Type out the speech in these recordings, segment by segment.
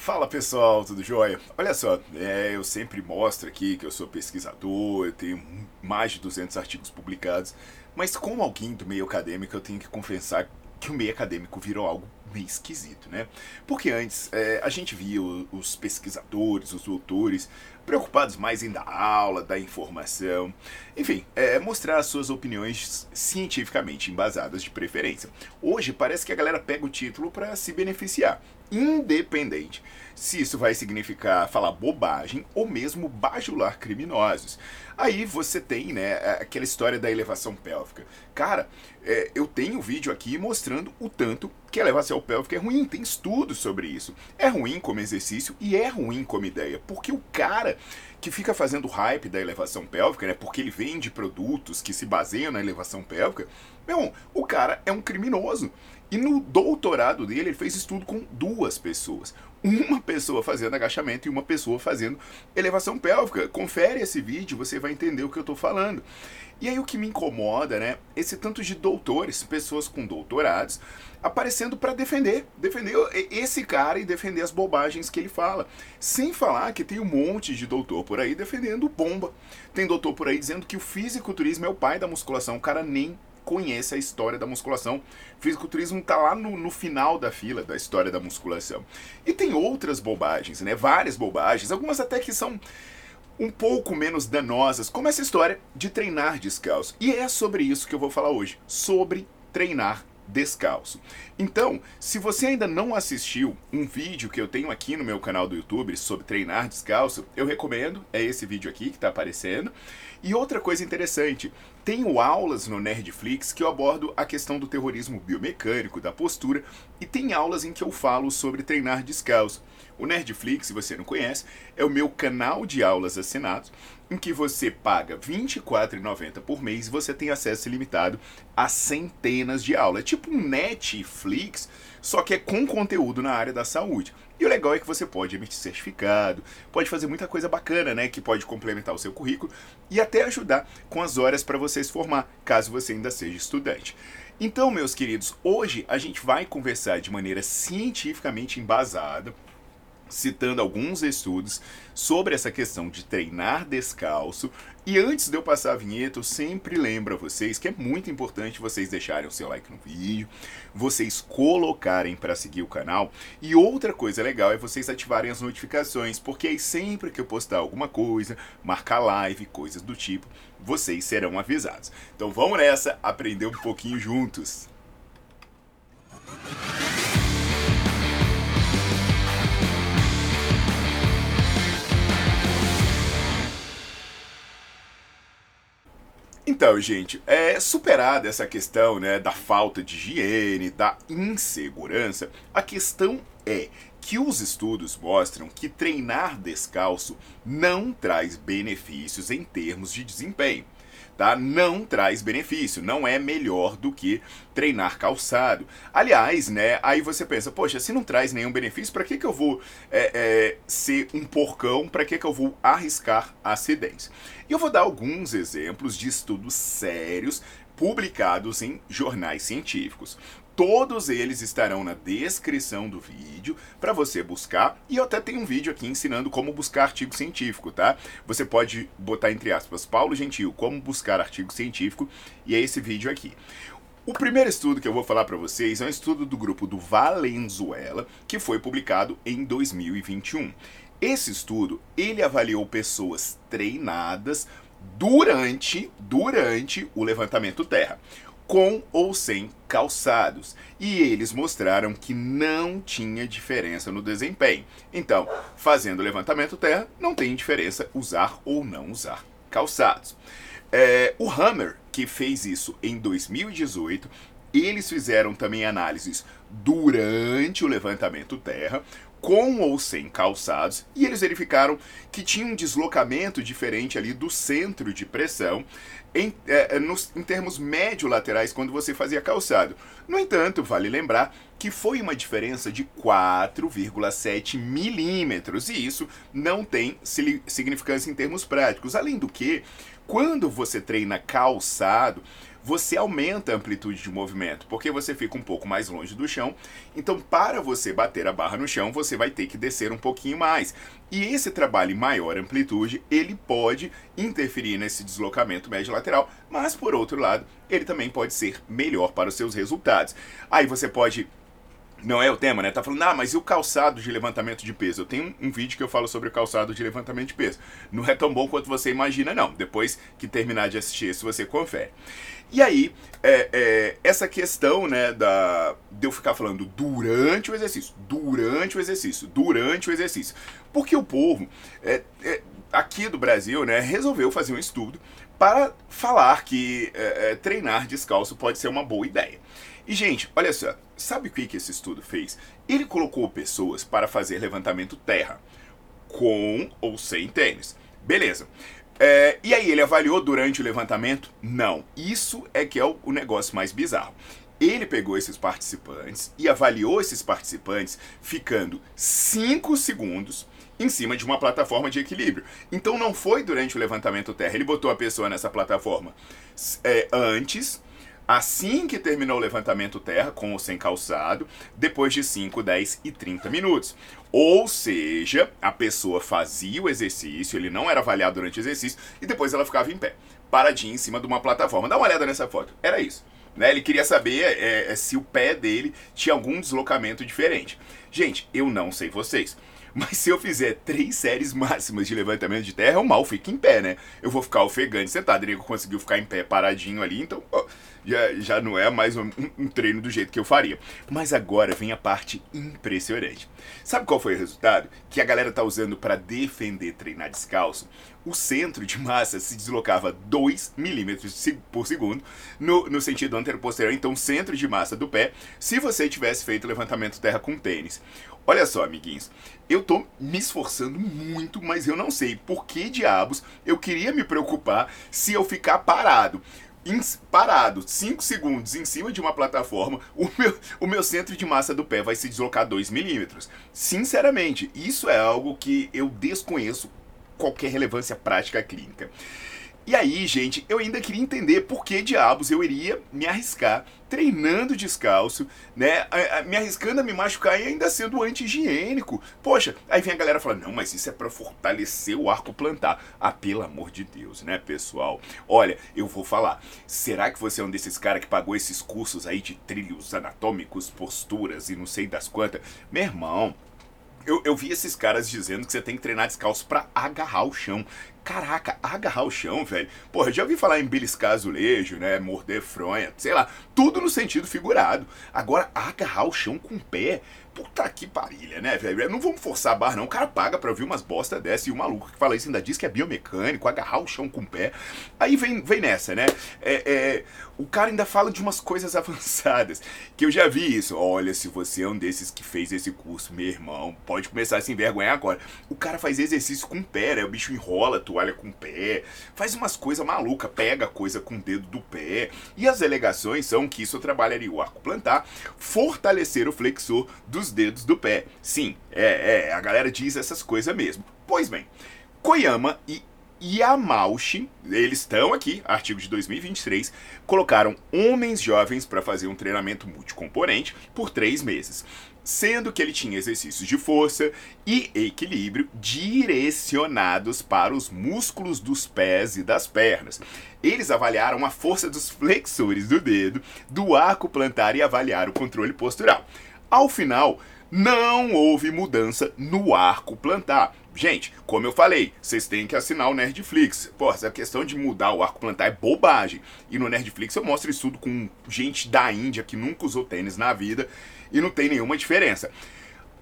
Fala pessoal, tudo jóia? Olha só, é, eu sempre mostro aqui que eu sou pesquisador, eu tenho mais de 200 artigos publicados, mas como alguém do meio acadêmico eu tenho que confessar que o meio acadêmico virou algo meio esquisito, né? Porque antes é, a gente via os pesquisadores, os doutores, preocupados mais em dar aula, dar informação, enfim, é, mostrar suas opiniões cientificamente embasadas de preferência. Hoje parece que a galera pega o título para se beneficiar, independente se isso vai significar falar bobagem ou mesmo bajular criminosos. Aí você tem, né, aquela história da elevação pélvica. Cara, é, eu tenho um vídeo aqui mostrando o tanto que a elevação pélvica é ruim. Tem estudos sobre isso. É ruim como exercício e é ruim como ideia. Porque o cara que fica fazendo hype da elevação pélvica, né, porque ele vende produtos que se baseiam na elevação pélvica, meu, o cara é um criminoso. E no doutorado dele, ele fez estudo com duas pessoas uma pessoa fazendo agachamento e uma pessoa fazendo elevação pélvica. Confere esse vídeo, você vai entender o que eu estou falando. E aí o que me incomoda, né? Esse tanto de doutores, pessoas com doutorados, aparecendo para defender, defender esse cara e defender as bobagens que ele fala. Sem falar que tem um monte de doutor por aí defendendo bomba. Tem doutor por aí dizendo que o fisiculturismo é o pai da musculação. O cara nem conhece a história da musculação. Fisiculturismo está lá no, no, final da fila da história da musculação. E tem outras bobagens, né? Várias bobagens, algumas até que são um pouco menos danosas, como essa história de treinar descalço. E é sobre isso que eu vou falar hoje, sobre treinar descalço. Então, se você ainda não assistiu um vídeo que eu tenho aqui no meu canal do YouTube sobre treinar descalço, eu recomendo, é esse vídeo aqui que está aparecendo. E outra coisa interessante, tenho aulas no Nerdflix que eu abordo a questão do terrorismo biomecânico, da postura, e tem aulas em que eu falo sobre treinar descalço. O Nerdflix, se você não conhece, é o meu canal de aulas assinados, em que você paga R$ 24,90 por mês e você tem acesso ilimitado a centenas de aulas. É tipo um Netflix, só que é com conteúdo na área da saúde. E o legal é que você pode emitir certificado, pode fazer muita coisa bacana, né? Que pode complementar o seu currículo e até ajudar com as horas para você se formar, caso você ainda seja estudante. Então, meus queridos, hoje a gente vai conversar de maneira cientificamente embasada citando alguns estudos sobre essa questão de treinar descalço. E antes de eu passar a vinheta, eu sempre lembro a vocês que é muito importante vocês deixarem o seu like no vídeo, vocês colocarem para seguir o canal. E outra coisa legal é vocês ativarem as notificações, porque aí sempre que eu postar alguma coisa, marcar live, coisas do tipo, vocês serão avisados. Então vamos nessa, aprender um pouquinho juntos. Então, gente, é superada essa questão né, da falta de higiene, da insegurança, a questão é que os estudos mostram que treinar descalço não traz benefícios em termos de desempenho tá? Não traz benefício, não é melhor do que treinar calçado. Aliás, né? Aí você pensa, poxa, se não traz nenhum benefício, para que, que eu vou é, é, ser um porcão? Para que, que eu vou arriscar acidentes? E eu vou dar alguns exemplos de estudos sérios publicados em jornais científicos. Todos eles estarão na descrição do vídeo para você buscar. E eu até tenho um vídeo aqui ensinando como buscar artigo científico, tá? Você pode botar entre aspas Paulo Gentil, como buscar artigo científico, e é esse vídeo aqui. O primeiro estudo que eu vou falar para vocês é um estudo do grupo do Valenzuela, que foi publicado em 2021. Esse estudo, ele avaliou pessoas treinadas durante, durante o levantamento terra, com ou sem calçados. E eles mostraram que não tinha diferença no desempenho. Então, fazendo levantamento terra, não tem diferença usar ou não usar calçados. É, o Hammer, que fez isso em 2018, eles fizeram também análises durante o levantamento terra, com ou sem calçados, e eles verificaram que tinha um deslocamento diferente ali do centro de pressão em, é, nos, em termos médio-laterais quando você fazia calçado. No entanto, vale lembrar que foi uma diferença de 4,7 milímetros, e isso não tem significância em termos práticos. Além do que, quando você treina calçado, você aumenta a amplitude de movimento, porque você fica um pouco mais longe do chão. Então, para você bater a barra no chão, você vai ter que descer um pouquinho mais. E esse trabalho em maior amplitude, ele pode interferir nesse deslocamento médio lateral, mas por outro lado, ele também pode ser melhor para os seus resultados. Aí você pode não é o tema, né? Tá falando, ah, mas e o calçado de levantamento de peso? Eu tenho um, vídeo que eu falo sobre o calçado de levantamento de peso. Não é tão bom quanto você imagina, não. Depois que terminar de assistir esse, você confere. E aí, é, é, essa questão, né, da, de eu ficar falando durante o exercício, durante o exercício, durante o exercício. Porque o povo, é, é aqui do Brasil, né, resolveu fazer um estudo para falar que é, é, treinar descalço pode ser uma boa ideia. E, gente, olha só, sabe o que, que esse estudo fez? Ele colocou pessoas para fazer levantamento terra, com ou sem tênis. Beleza. É, e aí, ele avaliou durante o levantamento? Não. Isso é que é o, o negócio mais bizarro. Ele pegou esses participantes e avaliou esses participantes ficando 5 segundos em cima de uma plataforma de equilíbrio. Então não foi durante o levantamento terra, ele botou a pessoa nessa plataforma é, antes, assim que terminou o levantamento terra, com ou sem calçado, depois de 5, 10 e 30 minutos. Ou seja, a pessoa fazia o exercício, ele não era avaliado durante o exercício, e depois ela ficava em pé, paradinha em cima de uma plataforma. Dá uma olhada nessa foto. Era isso. Né? Ele queria saber é, é, se o pé dele tinha algum deslocamento diferente. Gente, eu não sei vocês. Mas se eu fizer três séries máximas de levantamento de terra, eu mal fico em pé, né? Eu vou ficar ofegante sentado. Ele conseguiu ficar em pé paradinho ali, então já, já não é mais um, um, treino do jeito que eu faria. Mas agora vem a parte impressionante. Sabe qual foi o resultado? Que a galera tá usando para defender treinar descalço. O centro de massa se deslocava 2 milímetros por segundo no, no sentido anteroposterior. Então, centro de massa do pé, se você tivesse feito levantamento terra com tênis. Olha só, amiguinhos, eu tô me esforçando muito, mas eu não sei por que diabos eu queria me preocupar se eu ficar parado. Parado 5 segundos em cima de uma plataforma, o meu, o meu centro de massa do pé vai se deslocar 2 milímetros. Sinceramente, isso é algo que eu desconheço qualquer relevância prática clínica. E aí, gente, eu ainda queria entender por que diabos eu iria me arriscar treinando descalço, né? Me arriscando a me machucar e ainda sendo anti-higiênico. Poxa, aí vem a galera falando: não, mas isso é para fortalecer o arco plantar. Ah, pelo amor de Deus, né, pessoal? Olha, eu vou falar. Será que você é um desses caras que pagou esses cursos aí de trilhos anatômicos, posturas e não sei das quantas? Meu irmão, eu, eu vi esses caras dizendo que você tem que treinar descalço para agarrar o chão. Caraca, agarrar o chão, velho. Porra, já ouvi falar em beliscar azulejo, né? Morder fronha, sei lá. Tudo no sentido figurado. Agora, agarrar o chão com o pé. Puta que parilha, né, velho? Não vamos forçar a barra, não. O cara paga pra ouvir umas bosta dessa e o maluco que fala isso ainda diz que é biomecânico, agarrar o chão com o pé. Aí vem, vem nessa, né? É, é, o cara ainda fala de umas coisas avançadas. Que eu já vi isso. Olha, se você é um desses que fez esse curso, meu irmão, pode começar a se envergonhar agora. O cara faz exercício com o pé, né? O bicho enrola a toalha com o pé, faz umas coisas malucas, pega coisa com o dedo do pé. E as alegações são que isso trabalharia o arco plantar, fortalecer o flexor dos dedos do pé. Sim, é, é a galera diz essas coisas mesmo. Pois bem, Koyama e Yamauchi, eles estão aqui, artigo de 2023, colocaram homens jovens para fazer um treinamento multicomponente por três meses sendo que ele tinha exercícios de força e equilíbrio direcionados para os músculos dos pés e das pernas. Eles avaliaram a força dos flexores do dedo, do arco plantar e avaliaram o controle postural. Ao final, não houve mudança no arco plantar. Gente, como eu falei, vocês têm que assinar o Nerdflix. Pô, essa questão de mudar o arco plantar é bobagem. E no Nerdflix eu mostro isso tudo com gente da Índia que nunca usou tênis na vida e não tem nenhuma diferença.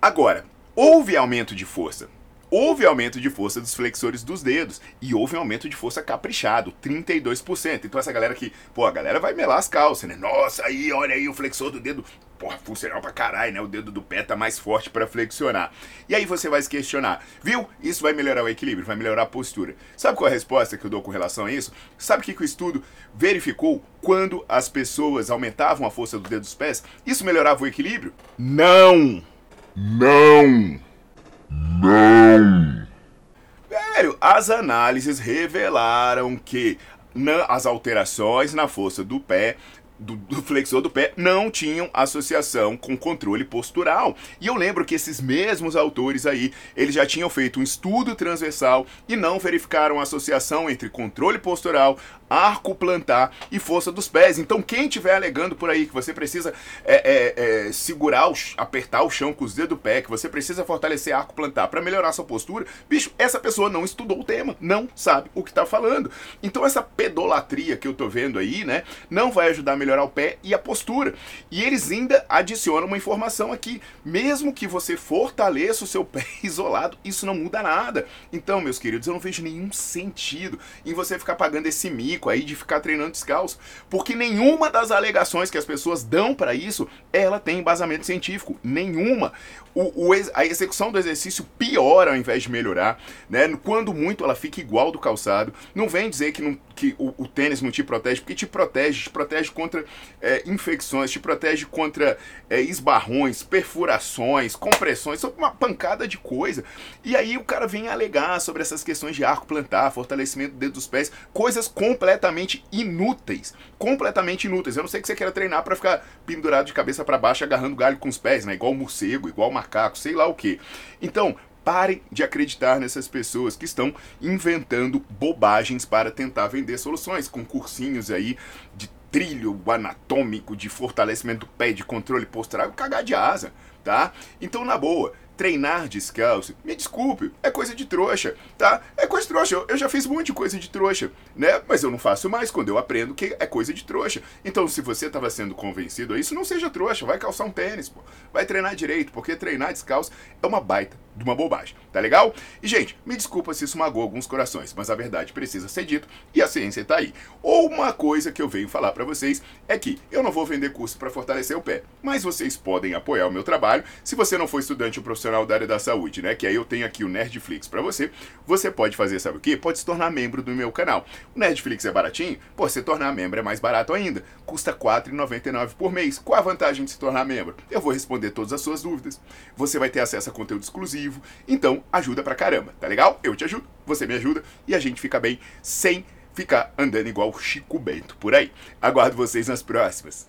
Agora, houve aumento de força houve aumento de força dos flexores dos dedos e houve um aumento de força caprichado, 32%. Então essa galera que, pô, a galera vai melar as calças, né? Nossa, aí, olha aí o flexor do dedo. Porra, funcional pra caralho, né? O dedo do pé tá mais forte para flexionar. E aí você vai se questionar, viu? Isso vai melhorar o equilíbrio, vai melhorar a postura. Sabe qual é a resposta que eu dou com relação a isso? Sabe o que, que o estudo verificou quando as pessoas aumentavam a força do dedo dos pés? Isso melhorava o equilíbrio? Não! Não! Não! Velho, as análises revelaram que as alterações na força do pé do, do, flexor do pé não tinham associação com controle postural. E eu lembro que esses mesmos autores aí, eles já tinham feito um estudo transversal e não verificaram associação entre controle postural, arco plantar e força dos pés. Então, quem estiver alegando por aí que você precisa é, é, é, segurar, o, apertar o chão com os dedos do pé, que você precisa fortalecer arco plantar para melhorar sua postura, bicho, essa pessoa não estudou o tema, não sabe o que está falando. Então, essa pedolatria que eu tô vendo aí, né, não vai ajudar a melhorar o pé e a postura. E eles ainda adicionam uma informação aqui: mesmo que você fortaleça o seu pé isolado, isso não muda nada. Então, meus queridos, eu não vejo nenhum sentido em você ficar pagando esse mico aí de ficar treinando descalço, porque nenhuma das alegações que as pessoas dão para isso, ela tem embasamento científico, nenhuma. O, o, a execução do exercício piora ao invés de melhorar, né? Quando muito ela fica igual do calçado. Não vem dizer que, não, que o, o tênis não te protege, porque te protege, te protege contra é, infecções, te protege contra é, esbarrões, perfurações, compressões, uma pancada de coisa. E aí o cara vem alegar sobre essas questões de arco plantar, fortalecimento do dedo dos pés, coisas completamente completamente inúteis. Completamente inúteis. Eu não sei que você queira treinar para ficar pendurado de cabeça para baixo, agarrando galho com os pés, né? Igual morcego, igual macaco, sei lá o que. Então, parem de acreditar nessas pessoas que estão inventando bobagens para tentar vender soluções, com cursinhos aí de trilho anatômico, de fortalecimento do pé, de controle postural, cagar de asa, tá? Então, na boa, treinar descalço, me desculpe, é coisa de trouxa, tá? É coisa de trouxa. Eu já fiz um monte de coisa de trouxa, né? Mas eu não faço mais quando eu aprendo que é coisa de trouxa. Então, se você estava sendo convencido a isso, não seja trouxa, vai calçar um tênis, pô. Vai treinar direito, porque treinar descalço é uma baita de uma bobagem, tá legal? E, gente, me desculpa se isso magoou alguns corações, mas a verdade precisa ser dita e a ciência tá aí. Ou uma coisa que eu venho falar para vocês é que eu não vou vender curso para fortalecer o pé, mas vocês podem apoiar o meu trabalho se você não for estudante ou profissional da área da saúde, né? Que aí eu tenho aqui o Nerdflix para você. Você pode fazer, sabe o quê? Pode se tornar membro do meu canal. O Nerdflix é baratinho? Pô, se tornar membro é mais barato ainda. Custa R$ 4,99 por mês. Qual a vantagem de se tornar membro? Eu vou responder todas as suas dúvidas. Você vai ter acesso a conteúdo exclusivo. Então, ajuda pra caramba, tá legal? Eu te ajudo, você me ajuda e a gente fica bem sem ficar andando igual Chico Bento por aí. Aguardo vocês nas próximas.